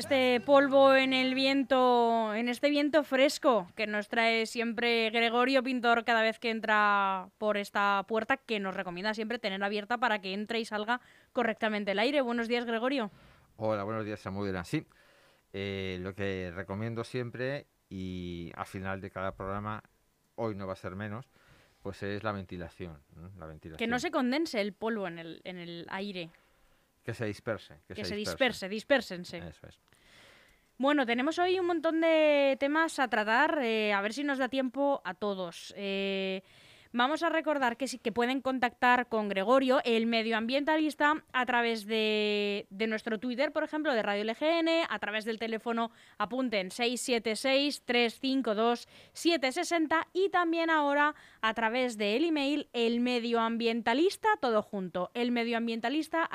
este polvo en el viento, en este viento fresco que nos trae siempre Gregorio Pintor cada vez que entra por esta puerta que nos recomienda siempre tener abierta para que entre y salga correctamente el aire. Buenos días, Gregorio. Hola, buenos días, Samuel. Sí, eh, lo que recomiendo siempre y al final de cada programa, hoy no va a ser menos, pues es la ventilación. La ventilación. Que no se condense el polvo en el, en el aire. Que se disperse. Que, se, disperse, dispersense. Eso es. Bueno, tenemos hoy un montón de temas a tratar, eh, a ver si nos da tiempo a todos. Eh, Vamos a recordar que, que pueden contactar con Gregorio, el medioambientalista, a través de, nuestro Twitter, por ejemplo, de Radio LGN, a través del teléfono, apunten 676-352-760 y también ahora a través del email el medioambientalista, todo junto, el medioambientalista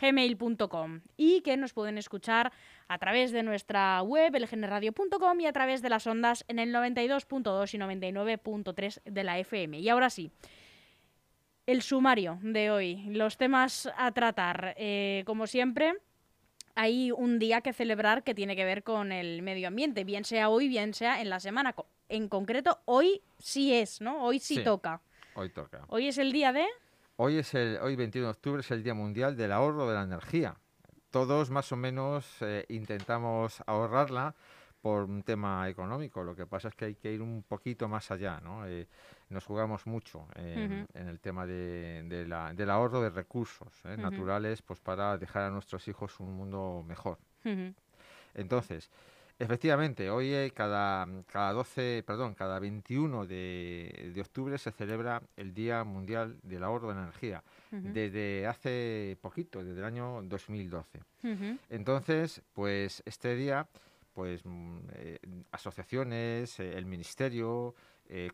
gmail.com y que nos pueden escuchar a través de nuestra web, elgeneradio.com y a través de las ondas en el 92.2 y 99.3 de la FM. Y ahora sí, el sumario de hoy, los temas a tratar. Eh, como siempre, hay un día que celebrar que tiene que ver con el medio ambiente, bien sea hoy, bien sea en la semana. En concreto, hoy sí es, ¿no? Hoy sí, toca. Hoy toca. Hoy es el día de... Hoy es el hoy 21 de octubre es el Día Mundial del Ahorro de la Energía. Todos más o menos eh, intentamos ahorrarla por un tema económico. Lo que pasa es que hay que ir un poquito más allá, ¿no? Eh, nos jugamos mucho en el tema de, del ahorro de recursos ¿eh? naturales, pues para dejar a nuestros hijos un mundo mejor. Entonces, Efectivamente, hoy eh, cada, cada 12, perdón, cada 21 de, octubre se celebra el Día Mundial del Ahorro de Energía, desde hace poquito, desde el año 2012. Entonces, pues este día, pues mm, eh, asociaciones, eh, el Ministerio,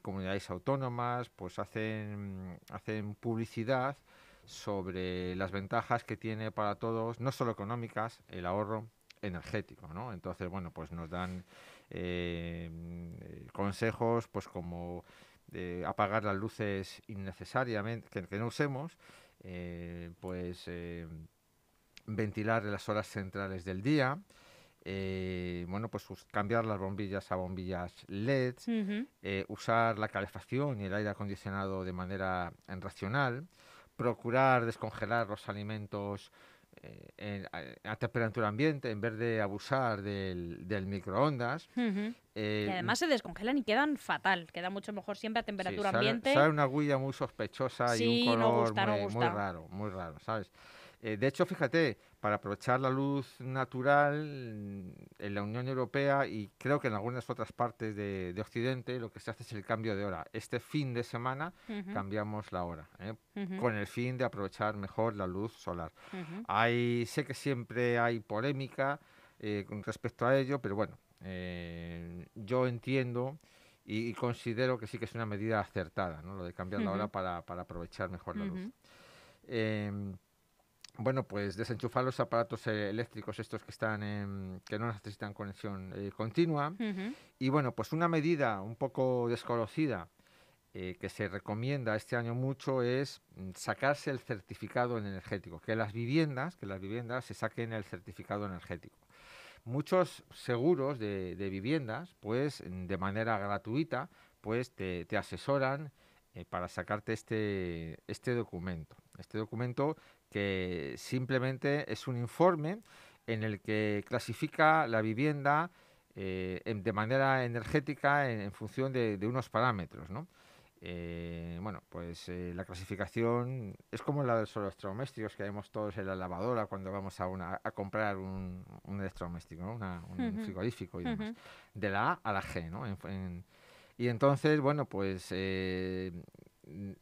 comunidades autónomas, pues hacen, hacen publicidad sobre las ventajas que tiene para todos, no solo económicas, el ahorro energético, ¿no? Entonces, bueno, pues nos dan eh, consejos, pues como apagar las luces innecesariamente, que, no usemos, eh, pues eh, ventilar las horas centrales del día, bueno, pues cambiar las bombillas a bombillas LED, usar la calefacción y el aire acondicionado de manera racional, procurar descongelar los alimentos eh, a, temperatura ambiente en vez de abusar del, del microondas. Eh, y además se descongelan y quedan fatal. Queda mucho mejor siempre a temperatura ambiente. Sale una huella muy sospechosa y un color muy, raro, muy raro, ¿sabes? Eh, de hecho, fíjate, para aprovechar la luz natural en la Unión Europea y creo que en algunas otras partes de, Occidente, lo que se hace es el cambio de hora. Este fin de semana cambiamos la hora, ¿eh? con el fin de aprovechar mejor la luz solar. hay, sé que siempre hay polémica eh, con respecto a ello, pero bueno, yo entiendo y, considero que sí que es una medida acertada, ¿no? lo de cambiar la hora para, para aprovechar mejor la luz. Bueno, pues desenchufar los aparatos eh, eléctricos estos que están en, que no necesitan conexión eh, continua y bueno, pues una medida un poco desconocida eh, que se recomienda este año mucho es mm, sacarse el certificado energético, que las viviendas, que las viviendas se saquen el certificado energético. Muchos seguros de, viviendas, pues de manera gratuita, pues te, te asesoran para sacarte este, este documento. Este documento que simplemente es un informe en el que clasifica la vivienda eh, de manera energética en, función de, unos parámetros, ¿no? Eh, bueno, pues eh, la clasificación es como la de los electrodomésticos que vemos todos en la lavadora cuando vamos a, una, a comprar un, electrodoméstico, un frigorífico y demás. De la A a la G, ¿no? y entonces, bueno, pues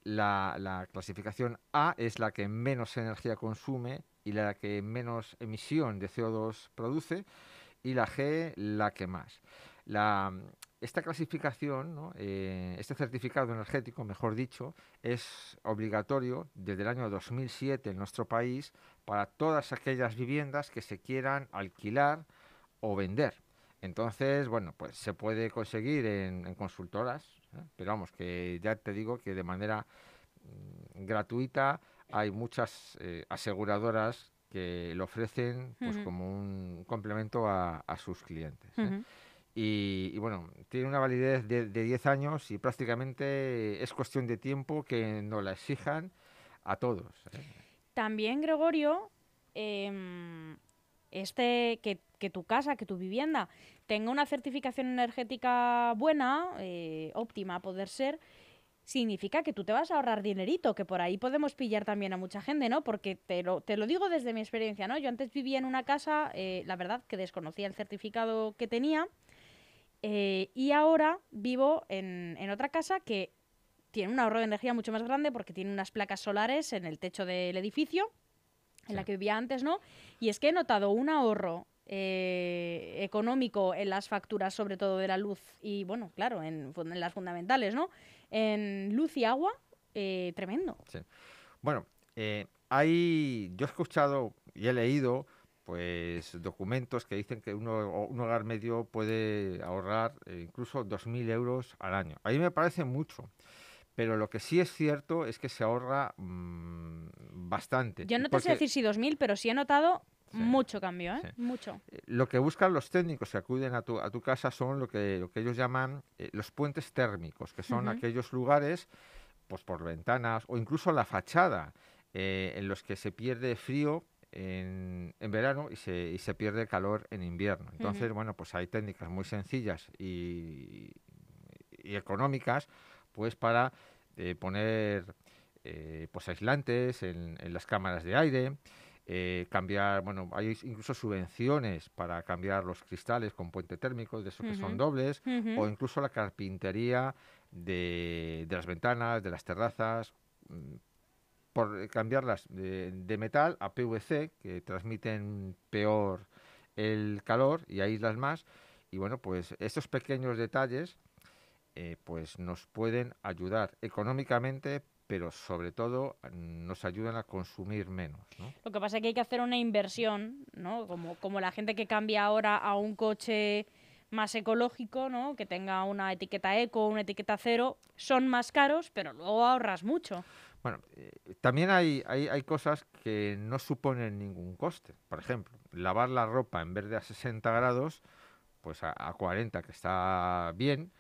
la, clasificación A es la que menos energía consume y la que menos emisión de CO2 produce y la G la que más. esta clasificación, eh, este certificado energético, mejor dicho, es obligatorio desde el año 2007 en nuestro país para todas aquellas viviendas que se quieran alquilar o vender. Entonces, bueno, pues se puede conseguir en consultoras, ¿eh? Pero vamos, que ya te digo que de manera mm, gratuita hay muchas eh, aseguradoras que lo ofrecen pues como un complemento a, sus clientes. ¿eh? y, bueno, tiene una validez de, 10 años y prácticamente es cuestión de tiempo que nos la exijan a todos. ¿eh? También, Gregorio, em, este que, tu casa, que tu vivienda tenga una certificación energética buena, eh, óptima a poder ser, significa que tú te vas a ahorrar dinerito, que por ahí podemos pillar también a mucha gente, ¿no? Porque te lo, digo desde mi experiencia, ¿no? Yo antes vivía en una casa, eh, la verdad que desconocía el certificado que tenía, eh, y ahora vivo en otra casa que tiene un ahorro de energía mucho más grande porque tiene unas placas solares en el techo del edificio, en la que vivía antes, ¿no? Y es que he notado un ahorro eh, económico en las facturas, sobre todo de la luz y, bueno, claro, en, en las fundamentales, ¿no? en luz y agua eh, tremendo. Sí. Bueno, eh, hay, yo he escuchado y he leído pues documentos que dicen que uno, un hogar medio puede ahorrar eh, incluso 2.000 euros al año. A mí me parece mucho, pero lo que sí es cierto es que se ahorra mm, bastante. Yo no te sé decir si 2.000, pero sí he notado mucho cambio, ¿eh? Mucho. Eh, lo que buscan los técnicos que acuden a tu, a tu casa son lo que, lo que ellos llaman eh, los puentes térmicos, que son aquellos lugares, pues por ventanas o incluso la fachada, en los que se pierde frío en, en, verano y se, y se pierde calor en invierno. Entonces, bueno, pues hay técnicas muy sencillas y, y económicas, pues para poner pues aislantes en, en las cámaras de aire, eh, cambiar, bueno, hay incluso subvenciones para cambiar los cristales con puente térmico, de esos que son dobles, o incluso la carpintería de, las ventanas, de las terrazas, mm, por cambiarlas de, metal a PVC, que transmiten peor el calor y aíslan más. Y bueno, pues estos pequeños detalles eh, pues nos pueden ayudar económicamente, pero sobre todo nos ayudan a consumir menos. Lo que pasa es que hay que hacer una inversión, ¿no? Como, como la gente que cambia ahora a un coche más ecológico, ¿no? que tenga una etiqueta eco, una etiqueta cero, son más caros, pero luego ahorras mucho. Bueno, eh, también hay, hay, hay, cosas que no suponen ningún coste. Por ejemplo, lavar la ropa en vez de a 60 grados, pues a, 40, que está bien,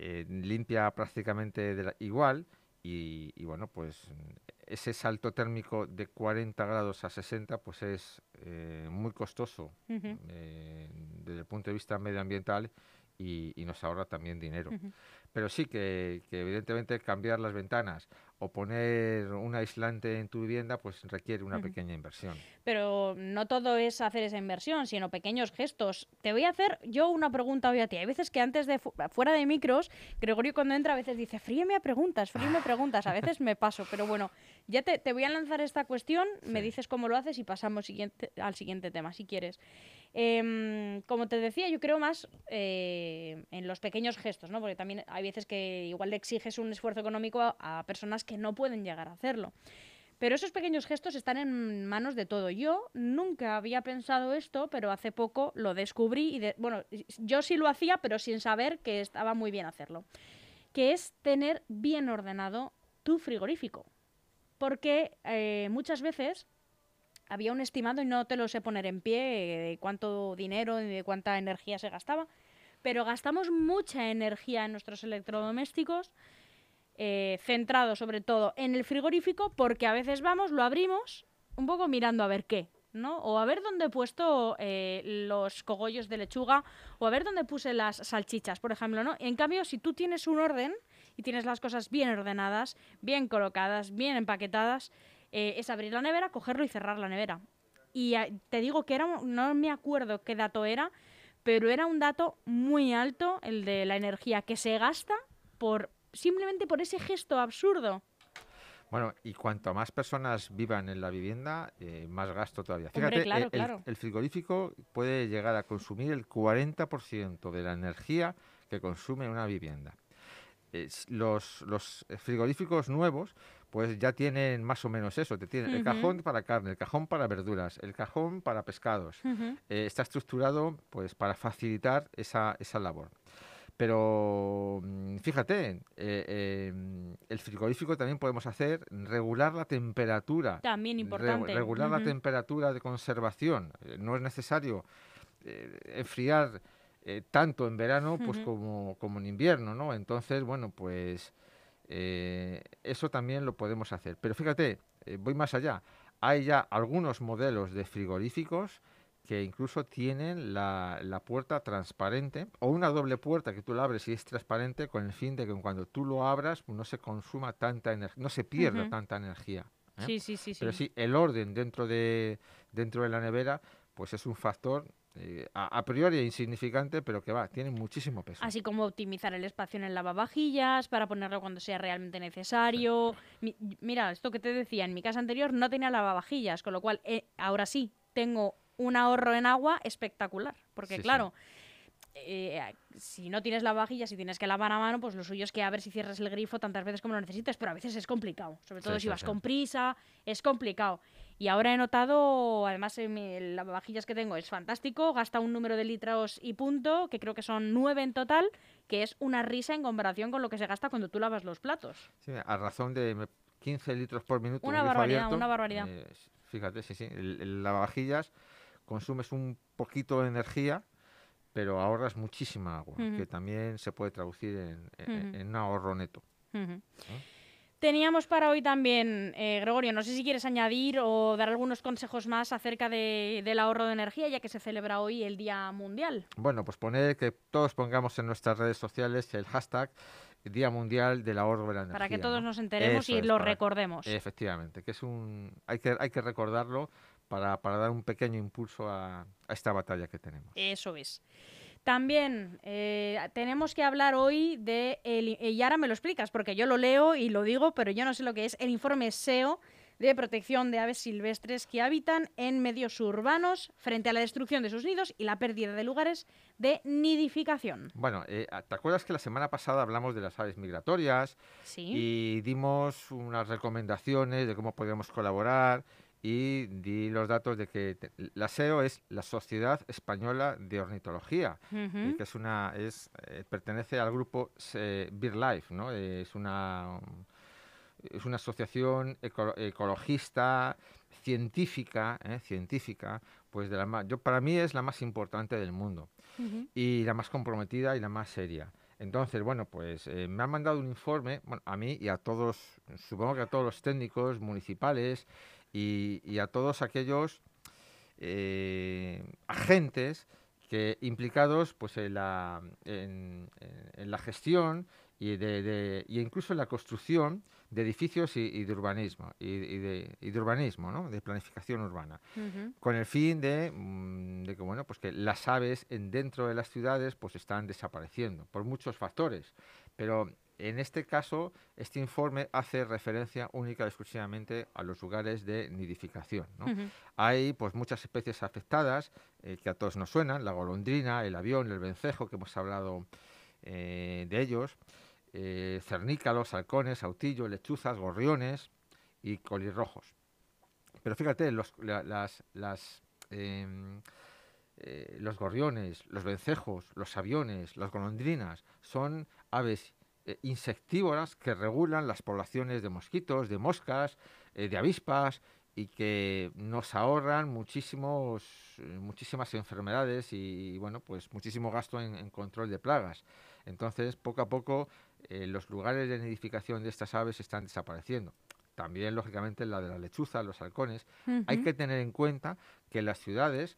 eh, limpia prácticamente de igual y, bueno, pues ese salto térmico de 40 grados a 60 pues es eh, muy costoso eh, desde el punto de vista medioambiental y, nos ahorra también dinero. Pero sí que, que, evidentemente cambiar las ventanas o poner un aislante en tu vivienda, pues requiere una pequeña inversión. Pero no todo es hacer esa inversión, sino pequeños gestos. Te voy a hacer yo una pregunta hoy a ti. Hay veces que antes de fuera de micros, Gregorio cuando entra a veces dice, fríeme a preguntas, fríeme a preguntas. A veces me paso, pero bueno, ya te, voy a lanzar esta cuestión, me dices cómo lo haces y pasamos siguiente, al siguiente tema, si quieres. Em, como te decía, yo creo más eh, en los pequeños gestos, ¿no? Porque también hay veces que igual le exiges un esfuerzo económico a, personas que no pueden llegar a hacerlo. Pero esos pequeños gestos están en manos de todo. Yo nunca había pensado esto, pero hace poco lo descubrí y, bueno, yo sí lo hacía, pero sin saber que estaba muy bien hacerlo. Que es tener bien ordenado tu frigorífico. Porque eh, muchas veces había un estimado y no te lo sé poner en pie de cuánto dinero y de cuánta energía se gastaba, pero gastamos mucha energía en nuestros electrodomésticos, eh, centrado sobre todo en el frigorífico, porque a veces vamos, lo abrimos un poco mirando a ver qué, ¿no? O a ver dónde he puesto eh, los cogollos de lechuga, o a ver dónde puse las salchichas, por ejemplo, ¿no? En cambio, si tú tienes un orden y tienes las cosas bien ordenadas, bien colocadas, bien empaquetadas, eh, es abrir la nevera, cogerlo y cerrar la nevera. Y ah, te digo que era, no me acuerdo qué dato era, pero era un dato muy alto el de la energía que se gasta por simplemente por ese gesto absurdo. Bueno, y cuanto más personas vivan en la vivienda, eh, más gasto todavía. Fíjate, el, frigorífico puede llegar a consumir el 40% de la energía que consume una vivienda. los, los frigoríficos nuevos pues ya tienen más o menos eso. Te tienen el cajón para carne, el cajón para verduras, el cajón para pescados. Eh, está estructurado pues para facilitar esa, esa labor. Pero mm, fíjate, eh, em, el frigorífico también podemos hacer regular la temperatura. También importante. regular la temperatura de conservación. Eh, no es necesario eh, enfriar tanto en verano pues como, como, en invierno, ¿no? Entonces, bueno, pues eso también lo podemos hacer. Pero fíjate, voy más allá. Hay ya algunos modelos de frigoríficos que incluso tienen la, la, puerta transparente o una doble puerta que tú la abres y es transparente con el fin de que cuando tú lo abras no se consuma tanta energía, no se pierda tanta energía. ¿eh? Sí, sí, sí, Pero sí, el orden dentro de, dentro de la nevera pues es un factor eh, a, priori insignificante, pero que va, tiene muchísimo peso. Así como optimizar el espacio en el lavavajillas para ponerlo cuando sea realmente necesario. mira, esto que te decía, en mi casa anterior no tenía lavavajillas, con lo cual eh, ahora sí tengo un ahorro en agua espectacular. Porque claro, eh, si no tienes la vajilla, si tienes que lavar a mano, pues lo suyo es que a ver si cierras el grifo tantas veces como lo necesites, pero a veces es complicado. Sobre todo si vas con prisa, es complicado. Y ahora he notado, además, el lavavajillas que tengo es fantástico, gasta un número de litros y punto, que creo que son nueve en total, que es una risa en comparación con lo que se gasta cuando tú lavas los platos. Sí, a razón de 15 litros por minuto. Una barbaridad, una barbaridad. Eh, fíjate, sí, sí, el lavavajillas consumes un poquito de energía, pero ahorras muchísima agua, que también se puede traducir en, un ahorro neto. Teníamos para hoy también, eh, Gregorio, no sé si quieres añadir o dar algunos consejos más acerca del ahorro de energía, ya que se celebra hoy el Día Mundial. Bueno, pues poner que todos pongamos en nuestras redes sociales el hashtag Día Mundial del Ahorro de la Energía. Para que todos nos enteremos y lo recordemos. Efectivamente, que es un hay que hay que recordarlo para, para dar un pequeño impulso a, esta batalla que tenemos. Eso es. También eh, tenemos que hablar hoy de, el, y ahora me lo explicas, porque yo lo leo y lo digo, pero yo no sé lo que es el informe SEO de protección de aves silvestres que habitan en medios urbanos frente a la destrucción de sus nidos y la pérdida de lugares de nidificación. Bueno, eh, ¿te acuerdas que la semana pasada hablamos de las aves migratorias sí. y dimos unas recomendaciones de cómo podríamos colaborar y di los datos de que la SEO es la Sociedad Española de Ornitología, que es una es eh, pertenece al grupo BirdLife, ¿no? Es una es una asociación ecologista científica, ¿eh? científica, pues de la yo para mí es la más importante del mundo y la más comprometida y la más seria. Entonces, bueno, pues eh, me han mandado un informe, a mí y a todos, supongo que a todos los técnicos municipales y, a todos aquellos eh, agentes que implicados pues en la, en, la gestión y, de, y incluso en la construcción de edificios y, de urbanismo y, de, urbanismo ¿no? de planificación urbana. Con el fin de, mm, de, que bueno pues que las aves en, dentro de las ciudades pues están desapareciendo por muchos factores. Pero en este caso, este informe hace referencia única y exclusivamente a los lugares de nidificación. Hay pues muchas especies afectadas eh, que a todos nos suenan, la golondrina, el avión, el vencejo, que hemos hablado eh, de ellos, eh, cernícalos, halcones, autillos, lechuzas, gorriones y colirrojos. Pero fíjate, los, em, los gorriones, los vencejos, los aviones, las golondrinas son aves insectívoras que regulan las poblaciones de mosquitos, de moscas, eh, de avispas y que nos ahorran muchísimos, eh, muchísimas enfermedades y, bueno, pues muchísimo gasto en, control de plagas. Entonces, poco a poco, los lugares de nidificación de estas aves están desapareciendo. También, lógicamente, la de la lechuza, los halcones. Hay que tener en cuenta que las ciudades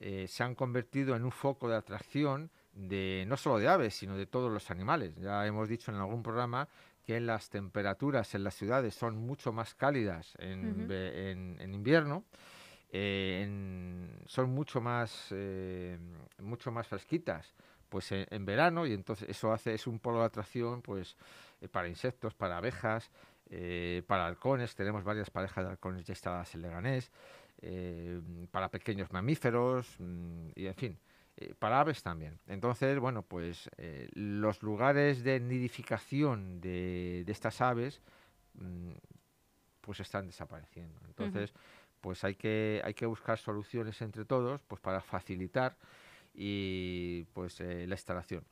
se han convertido en un foco de atracción de no solo de aves, sino de todos los animales. Ya hemos dicho en algún programa que las temperaturas en las ciudades son mucho más cálidas en, en, invierno, eh, son mucho más, eh, mucho más fresquitas pues en, verano y entonces eso hace es un polo de atracción pues eh, para insectos, para abejas, para halcones, tenemos varias parejas de halcones ya instaladas en Leganés, para pequeños mamíferos mm, y en fin, eh, para aves también. Entonces, bueno, pues eh, los lugares de nidificación de, estas aves mm, pues están desapareciendo. Entonces, pues hay que, hay que buscar soluciones entre todos pues para facilitar y pues eh, la instalación.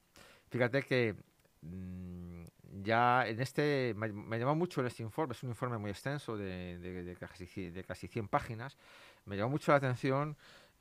fíjate que mm, ya en este, me, me, llamó mucho en este informe, es un informe muy extenso de, de, casi, de casi 100 páginas, me llamó mucho la atención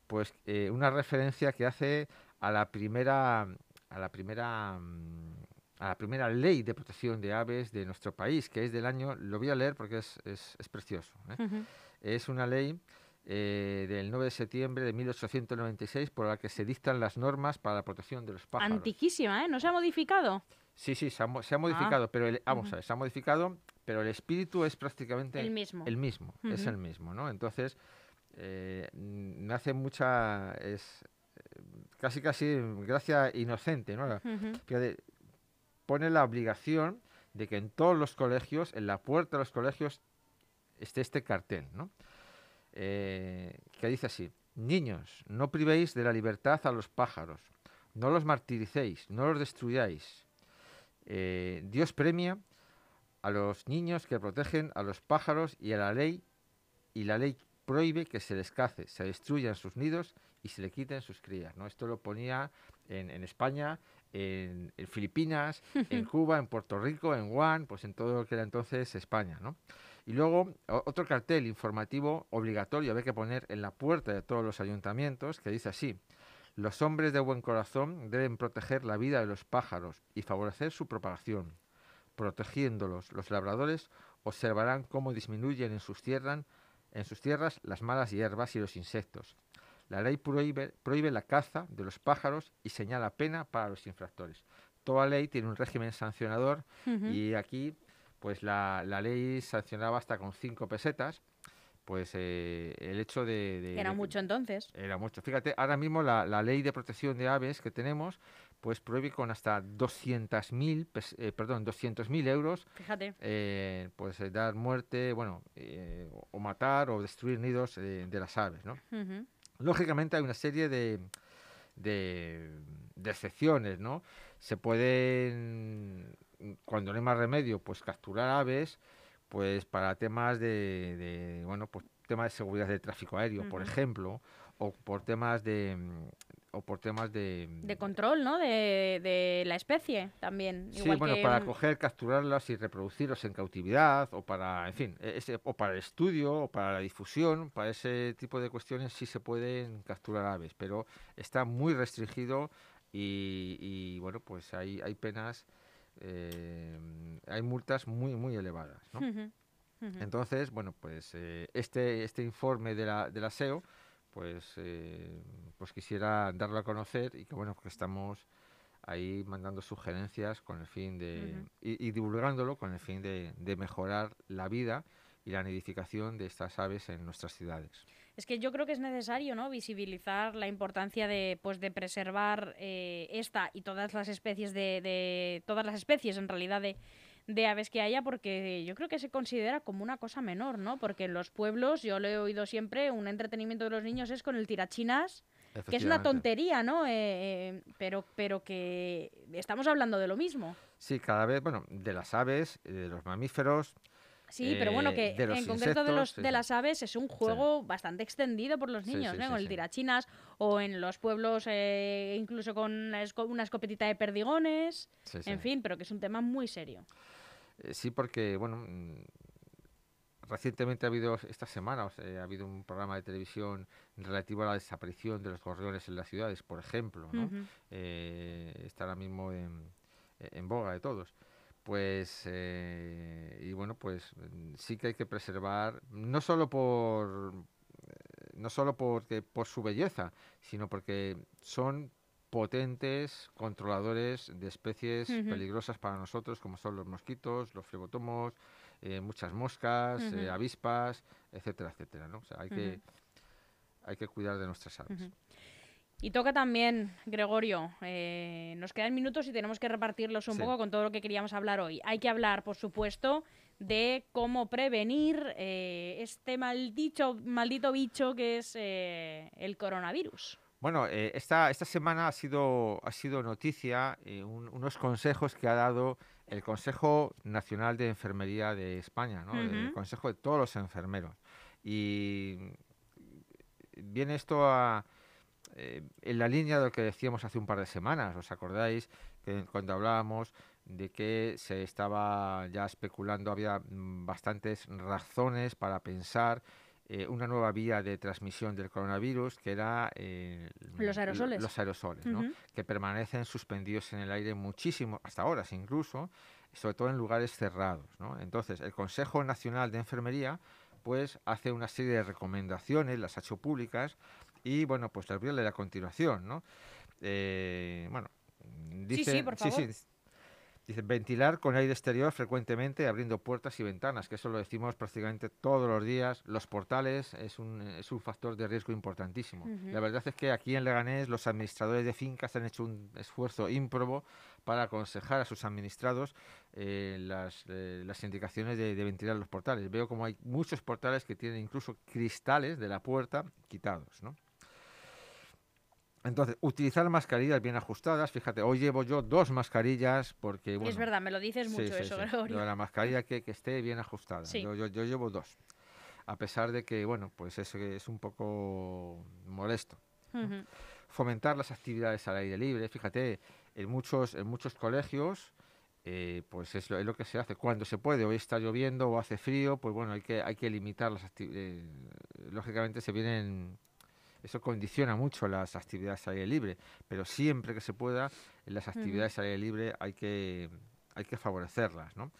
pues eh, una referencia que hace a la primera a la primera mm, a la primera ley de protección de aves de nuestro país, que es del año, lo voy a leer porque es, es, es precioso. ¿eh? Es una ley eh, del 9 de septiembre de 1896 por la que se dictan las normas para la protección de los pájaros. Antiquísima, ¿eh? ¿No se ha modificado? Sí, sí, se ha, se ha modificado, ah. pero el, vamos a ver, se ha modificado, pero el espíritu es prácticamente el mismo. El mismo, es el mismo, ¿no? Entonces, eh, me hace mucha, es eh, casi casi gracia inocente, ¿no? pone la obligación de que en todos los colegios, en la puerta de los colegios, esté este cartel, ¿no? Eh, que dice así, niños, no privéis de la libertad a los pájaros, no los martiricéis, no los destruyáis. Eh, Dios premia a los niños que protegen a los pájaros y a la ley, y la ley prohíbe que se les cace, se destruyan sus nidos y se le quiten sus crías. ¿no? Esto lo ponía en, España, en, Filipinas, en Cuba, en Puerto Rico, en Guam, pues en todo lo que era entonces España. ¿no? Y luego otro cartel informativo obligatorio había que poner en la puerta de todos los ayuntamientos que dice así. Los hombres de buen corazón deben proteger la vida de los pájaros y favorecer su propagación. Protegiéndolos, los labradores observarán cómo disminuyen en sus, tierras, en sus tierras las malas hierbas y los insectos. La ley prohíbe, prohíbe la caza de los pájaros y señala pena para los infractores. Toda ley tiene un régimen sancionador y aquí pues la, la ley sancionaba hasta con cinco pesetas pues eh, el hecho de, Era mucho entonces. Era mucho. Fíjate, ahora mismo la, la, ley de protección de aves que tenemos, pues prohíbe con hasta 200.000, eh, perdón, 200.000 euros, Fíjate. Eh, pues eh, dar muerte, bueno, o matar o destruir nidos de las aves, ¿no? Lógicamente hay una serie de, de, de excepciones, ¿no? Se pueden cuando no hay más remedio, pues capturar aves, pues para temas de, bueno, pues temas de seguridad del tráfico aéreo, por ejemplo, o por temas de o por temas de de control, ¿no? De, de la especie también. Sí, bueno, para coger, capturarlas y reproducirlos en cautividad, o para, en fin, e, ese, o para el estudio, o para la difusión, para ese tipo de cuestiones sí se pueden capturar aves, pero está muy restringido y, y bueno, pues hay, hay penas eh, hay multas muy, muy elevadas. ¿no? Entonces, bueno, pues eh, este, este informe de la, de la SEO, pues, eh, pues quisiera darlo a conocer y que, bueno, que estamos ahí mandando sugerencias con el fin de, y, divulgándolo con el fin de, de mejorar la vida y la nidificación de estas aves en nuestras ciudades. Es que yo creo que es necesario ¿no? visibilizar la importancia de, pues, de preservar eh, esta y todas las especies de, de todas las especies en realidad de, de aves que haya porque yo creo que se considera como una cosa menor, ¿no? Porque en los pueblos, yo lo he oído siempre, un entretenimiento de los niños es con el tirachinas, que es una tontería, ¿no? Eh, eh, pero, pero que estamos hablando de lo mismo. Sí, cada vez, bueno, de las aves, de los mamíferos, Sí, pero bueno, que en concreto de, los, de las aves es un juego bastante extendido por los niños, ¿no? Con el tirachinas o en los pueblos eh, incluso con una escopetita de perdigones, en fin, pero que es un tema muy serio. Eh, sí, porque, bueno, mm, recientemente ha habido, esta semana, ha habido un programa de televisión relativo a la desaparición de los gorriones en las ciudades, por ejemplo, ¿no? Eh, está ahora mismo en, en boga de todos pues eh, y bueno pues mm, sí que hay que preservar no solo por eh, no solo porque por su belleza sino porque son potentes controladores de especies peligrosas para nosotros como son los mosquitos los flebotomos eh, muchas moscas avispas etcétera etcétera ¿no? o sea hay que hay que cuidar de nuestras aves y toca también, Gregorio, eh, nos quedan minutos y tenemos que repartirlos un poco con todo lo que queríamos hablar hoy. Hay que hablar, por supuesto, de cómo prevenir eh, este maldito, maldito bicho que es eh, el coronavirus. Bueno, esta, esta semana ha sido, ha sido noticia unos consejos que ha dado el Consejo Nacional de Enfermería de España, ¿no? el Consejo de todos los enfermeros. Y viene esto a, eh, en la línea de lo que decíamos hace un par de semanas, ¿os acordáis? que cuando hablábamos de que se estaba ya especulando, había mm, bastantes razones para pensar eh, una nueva vía de transmisión del coronavirus, que era eh, los aerosoles, los aerosoles que permanecen suspendidos en el aire muchísimo, hasta horas incluso, sobre todo en lugares cerrados. Entonces, el Consejo Nacional de Enfermería pues hace una serie de recomendaciones, las ha hecho públicas, y bueno, pues las voy a leer a continuación. ¿no? Eh, bueno, dice, sí, sí, por favor. Dice, ventilar con aire exterior frecuentemente abriendo puertas y ventanas, que eso lo decimos prácticamente todos los días. Los portales es un, es un factor de riesgo importantísimo. La verdad es que aquí en Leganés los administradores de fincas han hecho un esfuerzo ímprobo para aconsejar a sus administrados eh, las, eh, las, indicaciones de, de, ventilar los portales. Veo como hay muchos portales que tienen incluso cristales de la puerta quitados, ¿no? Entonces, utilizar mascarillas bien ajustadas. Fíjate, hoy llevo yo dos mascarillas porque... es verdad, me lo dices mucho eso, Gregorio. la mascarilla que, que, esté bien ajustada. Yo, yo, yo, llevo dos. A pesar de que, bueno, pues eso es un poco molesto. Fomentar las actividades al aire libre. Fíjate, en muchos, en muchos colegios, eh, pues es lo, es lo, que se hace. Cuando se puede, hoy está lloviendo o hace frío, pues bueno, hay que, hay que limitar las actividades. Eh, lógicamente se vienen eso condiciona mucho las actividades al aire libre, pero siempre que se pueda, las actividades al aire libre hay que, hay que favorecerlas, ¿no?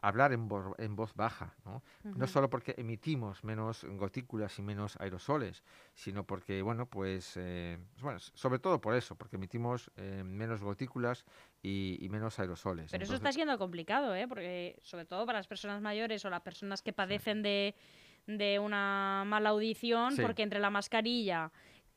Hablar en, en voz baja, ¿no? No solo porque emitimos menos gotículas y menos aerosoles, sino porque, bueno, pues, eh, bueno, sobre todo por eso, porque emitimos eh, menos gotículas y, menos aerosoles. Pero eso está siendo complicado, ¿eh? Porque, sobre todo para las personas mayores o las personas que padecen de de una mala audición, porque entre la mascarilla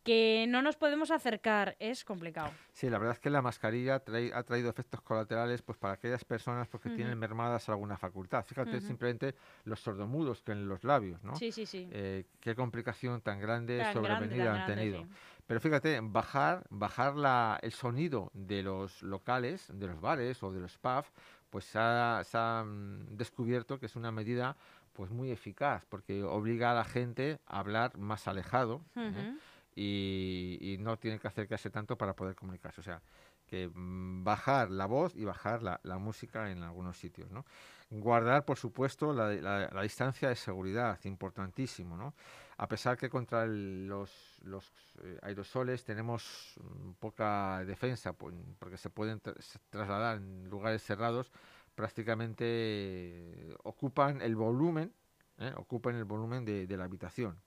que no nos podemos acercar es complicado. Sí, la verdad es que la mascarilla ha traído efectos colaterales pues para aquellas personas porque tienen mermadas alguna facultad. Fíjate simplemente los sordomudos que en los labios, ¿no? Sí, sí, sí. Eh, qué complicación tan grande sobrevenida han tenido. Pero fíjate, bajar, bajar la, el sonido de los locales, de los bares o de los pubs, pues se ha, mm, descubierto que es una medida pues muy eficaz porque obliga a la gente a hablar más alejado ¿eh? y, no tiene que acercarse tanto para poder comunicarse. O sea, que mm, bajar la voz y bajar la, música en algunos sitios. ¿no? Guardar, por supuesto, la, la, distancia de seguridad, importantísimo. ¿no? A pesar que contra los, los eh, aerosoles tenemos mm, poca defensa, porque se pueden trasladar en lugares cerrados, prácticamente ocupan el volumen, ¿eh? ocupan el volumen de, la habitación.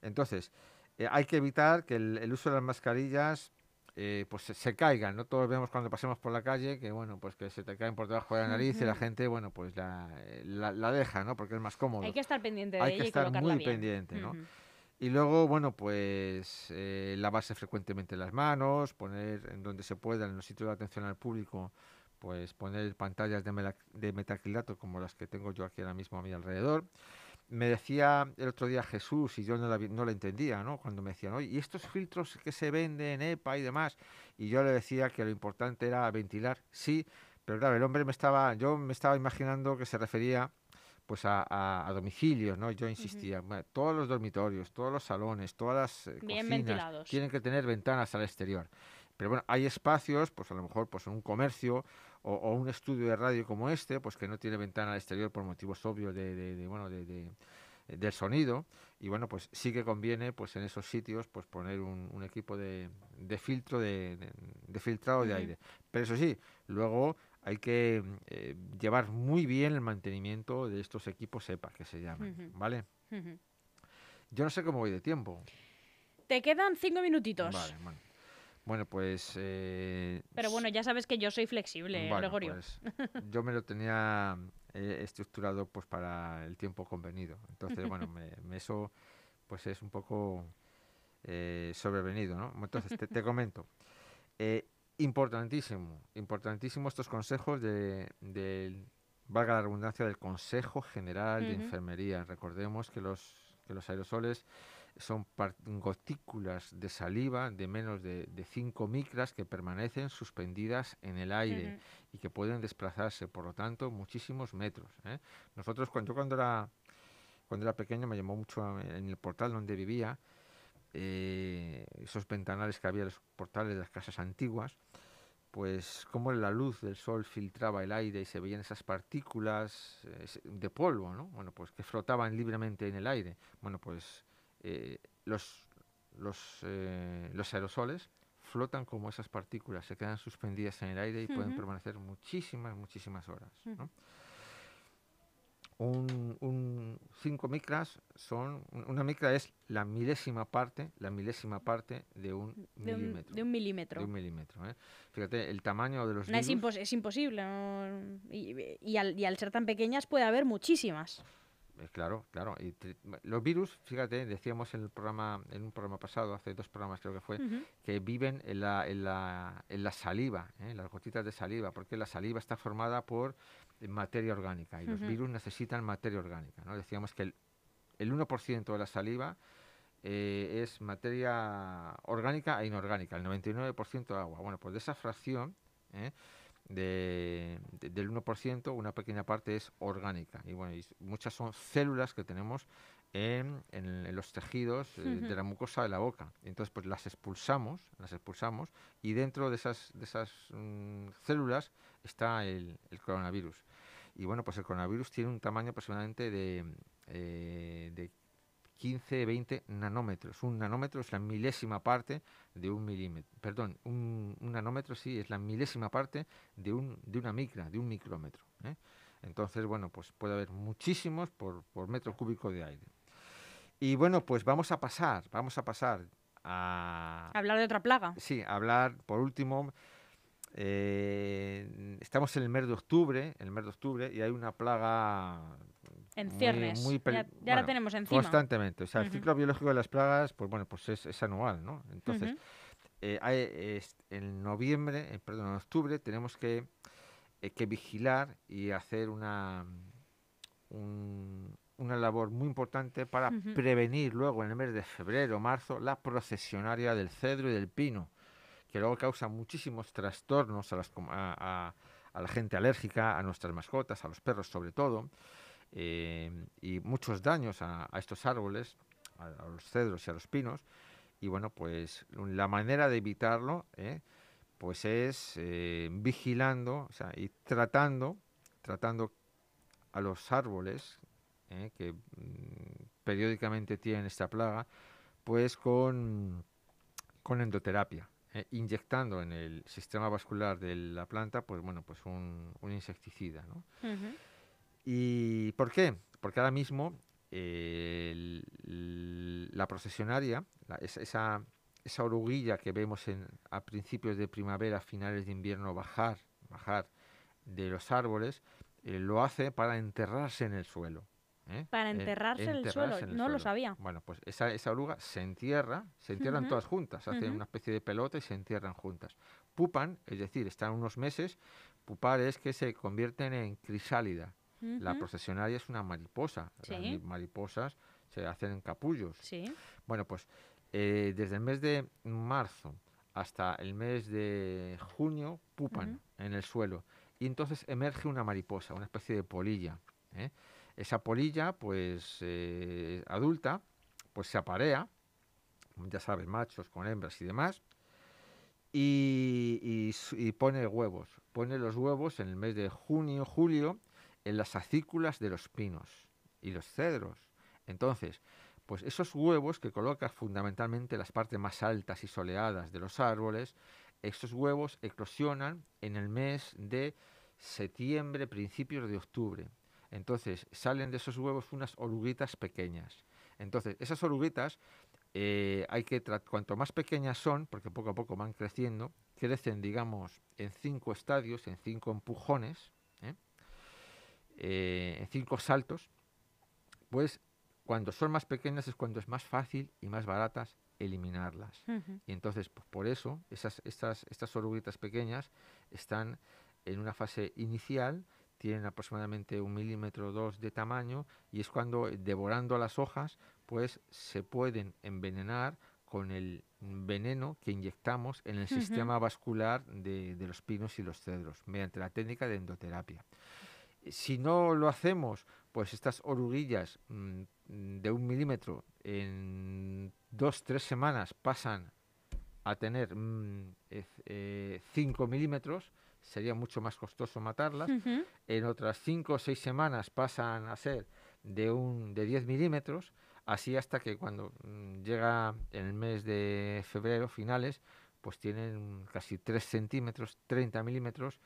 Entonces, eh, hay que evitar que el, uso de las mascarillas eh, pues se, caigan, ¿no? Todos vemos cuando pasemos por la calle que, bueno, pues que se te caen por debajo de la nariz y la gente, bueno, pues la, la, deja, ¿no? Porque es más cómodo. Hay que estar pendiente de Hay que estar muy pendiente, ¿no? Y luego, bueno, pues lavarse frecuentemente las manos, poner en donde se pueda, en los sitios de atención al público, pues poner pantallas de, de metacrilato como las que tengo yo aquí ahora mismo a mi alrededor. Me decía el otro día Jesús, y yo no la, no entendía, ¿no? Cuando me decían, oye, ¿y estos filtros que se venden en EPA y demás? Y yo le decía que lo importante era ventilar, sí, pero claro, el hombre me estaba, yo me estaba imaginando que se refería pues a, a, domicilios, ¿no? Yo insistía, todos los dormitorios, todos los salones, todas las eh, cocinas tienen que tener ventanas al exterior. Pero bueno, hay espacios, pues a lo mejor pues en un comercio o, un estudio de radio como este, pues que no tiene ventana al exterior por motivos obvios de, bueno, de, del sonido y bueno pues sí que conviene pues en esos sitios pues poner un, equipo de, filtro de, filtrado de aire. Pero eso sí luego hay que eh, llevar muy bien el mantenimiento de estos equipos EPA que se llaman vale yo no sé cómo voy de tiempo. Te quedan cinco minutitos. Vale bueno bueno, pues... Eh, Pero bueno, ya sabes que yo soy flexible, Gregorio. Pues, yo me lo tenía eh, estructurado pues para el tiempo convenido. Entonces, bueno, me, eso pues es un poco eh, sobrevenido, ¿no? Entonces, te, comento. importantísimo, importantísimo estos consejos de, valga la redundancia, del Consejo General de Enfermería. Recordemos que los, que los aerosoles son gotículas de saliva de menos de, 5 micras que permanecen suspendidas en el aire y que pueden desplazarse, por lo tanto, muchísimos metros. ¿eh? Nosotros, cuando, cuando, era, cuando era pequeño, me llamó mucho en el portal donde vivía, eh, esos ventanales que había, los portales de las casas antiguas, pues cómo la luz del sol filtraba el aire y se veían esas partículas eh, de polvo, ¿no? Bueno, pues que flotaban libremente en el aire. Bueno, pues eh, los, los, eh, los aerosoles flotan como esas partículas, se quedan suspendidas en el aire y pueden permanecer muchísimas, muchísimas horas. ¿no? un, 5 micras son, una micra es la milésima parte, la milésima parte de un milímetro. de un milímetro. De un milímetro. ¿eh? Fíjate, el tamaño de los no. Es, imposible. Y, al, ser tan pequeñas puede haber muchísimas. Eh, claro, claro. Y los virus, fíjate, decíamos en el programa, en un programa pasado, hace dos programas creo que fue, que viven en la, en la, en la saliva, ¿eh? en las gotitas de saliva, porque la saliva está formada por materia orgánica y los virus necesitan materia orgánica. ¿no? Decíamos que el, el 1% de la saliva eh, es materia orgánica e inorgánica, el 99% agua. Bueno, pues de esa fracción ¿eh? de, del 1%, una pequeña parte es orgánica. Y bueno, muchas son células que tenemos en, en, los tejidos eh, de la mucosa de la boca. Entonces, pues las expulsamos, las expulsamos, y dentro de esas, de esas mm, células está el, el coronavirus. Y bueno, pues el coronavirus tiene un tamaño aproximadamente de, eh, de 15, 20 nanómetros. Un nanómetro es la milésima parte de un milímetro. Perdón, un, nanómetro sí es la milésima parte de, un, de una micra, de un micrómetro. ¿eh? Entonces, bueno, pues puede haber muchísimos por, por metro cúbico de aire. Y bueno, pues vamos a pasar, vamos a pasar a... Hablar de otra plaga. Sí, hablar por último eh, estamos en el mes de octubre, el mes de octubre, y hay una plaga en ciernes. Muy, ya, la tenemos encima. Constantemente. O sea, el ciclo biológico de las plagas, pues bueno, pues es, anual, ¿no? Entonces, eh, en noviembre, perdón, en octubre, tenemos que, eh, que vigilar y hacer una, una labor muy importante para prevenir luego en el mes de febrero, marzo, la procesionaria del cedro y del pino que luego causa muchísimos trastornos a, las, a, la gente alérgica, a nuestras mascotas, a los perros sobre todo, eh, y muchos daños a, estos árboles, a, los cedros y a los pinos. Y bueno, pues la manera de evitarlo, eh, pues es eh, vigilando y tratando, tratando a los árboles que mm, periódicamente tienen esta plaga, pues con, con endoterapia. Eh, inyectando en el sistema vascular de la planta, pues bueno, pues un, insecticida, ¿no? ¿Y por qué? Porque ahora mismo la procesionaria, esa, esa oruguilla que vemos en, a principios de primavera, finales de invierno, bajar, bajar de los árboles, eh, lo hace para enterrarse en el suelo. ¿eh? Para enterrarse, en el suelo, no lo sabía. Bueno, pues esa, esa oruga se entierra, se entierran todas juntas, hacen una especie de pelota y se entierran juntas. Pupan, es decir, están unos meses, pupar es que se convierten en crisálida. La procesionaria es una mariposa, las mariposas se hacen en capullos. Sí. Bueno, pues eh, desde el mes de marzo hasta el mes de junio pupan en el suelo y entonces emerge una mariposa, una especie de polilla. ¿eh? Esa polilla, pues eh, adulta, pues se aparea, ya sabes, machos con hembras y demás, y, pone huevos. Pone los huevos en el mes de junio, julio, en las acículas de los pinos y los cedros. Entonces, pues esos huevos que coloca fundamentalmente en las partes más altas y soleadas de los árboles, esos huevos eclosionan en el mes de septiembre, principios de octubre. Entonces salen de esos huevos unas oruguitas pequeñas. Entonces esas oruguitas eh, hay que cuanto más pequeñas son, porque poco a poco van creciendo, crecen digamos en cinco estadios, en cinco empujones, ¿eh? Eh, en cinco saltos, pues cuando son más pequeñas es cuando es más fácil y más baratas eliminarlas. Y entonces, pues, por eso, esas, estas, estas oruguitas pequeñas están en una fase inicial tienen aproximadamente un milímetro o dos de tamaño y es cuando eh, devorando las hojas pues se pueden envenenar con el veneno que inyectamos en el sistema vascular de, los pinos y los cedros mediante la técnica de endoterapia. Si no lo hacemos, pues estas oruguillas mm, de un milímetro en dos, tres semanas pasan a tener 5 mm, eh, milímetros, sería mucho más costoso matarlas. En otras 5 o 6 semanas pasan a ser de, un, de 10 milímetros, así hasta que cuando mm, llega en el mes de febrero, finales, pues tienen casi 3 centímetros, 30 milímetros,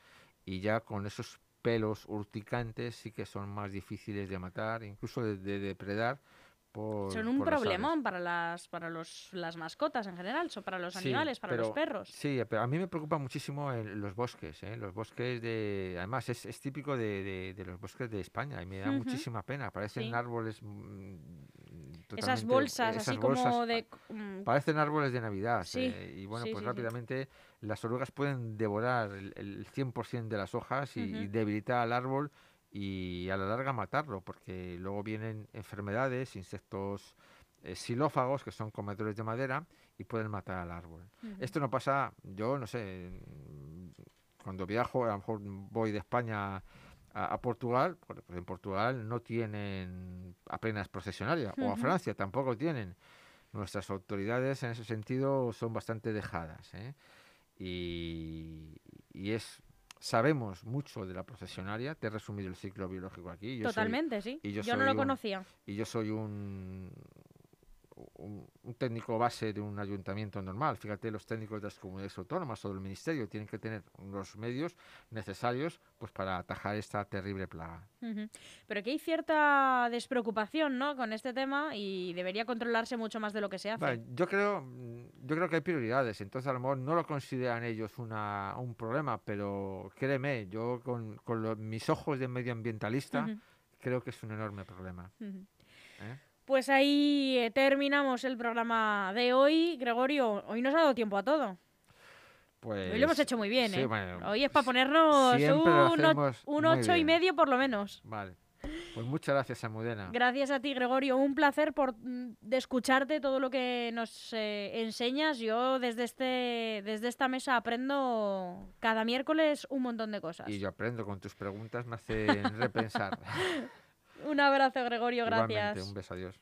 y ya con esos pelos urticantes sí que son más difíciles de matar, incluso de depredar, son un problemón para las para los, las mascotas en general, son para los animales, para los perros. Sí, pero a mí me preocupa muchísimo los bosques, ¿eh? los bosques de, además es, es típico de, de, los bosques de España y me da muchísima pena. Parecen árboles mm, esas bolsas, así como de... Mm, parecen árboles de Navidad. Eh, y bueno, pues rápidamente las orugas pueden devorar el, el 100% de las hojas y, debilitar al árbol y a la larga matarlo, porque luego vienen enfermedades, insectos eh, xilófagos, que son comedores de madera, y pueden matar al árbol. Esto no pasa, yo no sé, cuando viajo, a lo mejor voy de España a, Portugal, porque en Portugal no tienen apenas procesionaria, o a Francia tampoco tienen. Nuestras autoridades en ese sentido son bastante dejadas. ¿eh? Y, y es sabemos mucho de la procesionaria. Te he resumido el ciclo biológico aquí. Totalmente, sí. yo, no lo conocía. Y yo soy un, un, técnico base de un ayuntamiento normal. Fíjate, los técnicos de las comunidades autónomas o del ministerio tienen que tener los medios necesarios pues para atajar esta terrible plaga. Pero que hay cierta despreocupación ¿no? con este tema y debería controlarse mucho más de lo que se hace. yo, creo, yo creo que hay prioridades, entonces a lo mejor no lo consideran ellos una, un problema, pero créeme, yo con, con mis ojos de medioambientalista creo que es un enorme problema. Pues ahí eh, terminamos el programa de hoy. Gregorio, hoy nos ha dado tiempo a todo. Pues, hoy lo hemos hecho muy bien, ¿eh? hoy es para ponernos un, ocho y medio por lo menos. Vale. Pues muchas gracias, Amudena. Gracias a ti, Gregorio. Un placer por mm, de escucharte todo lo que nos eh, enseñas. Yo desde este desde esta mesa aprendo cada miércoles un montón de cosas. Y yo aprendo con tus preguntas, me hacen repensar. Un abrazo, Gregorio, gracias. un beso, adiós.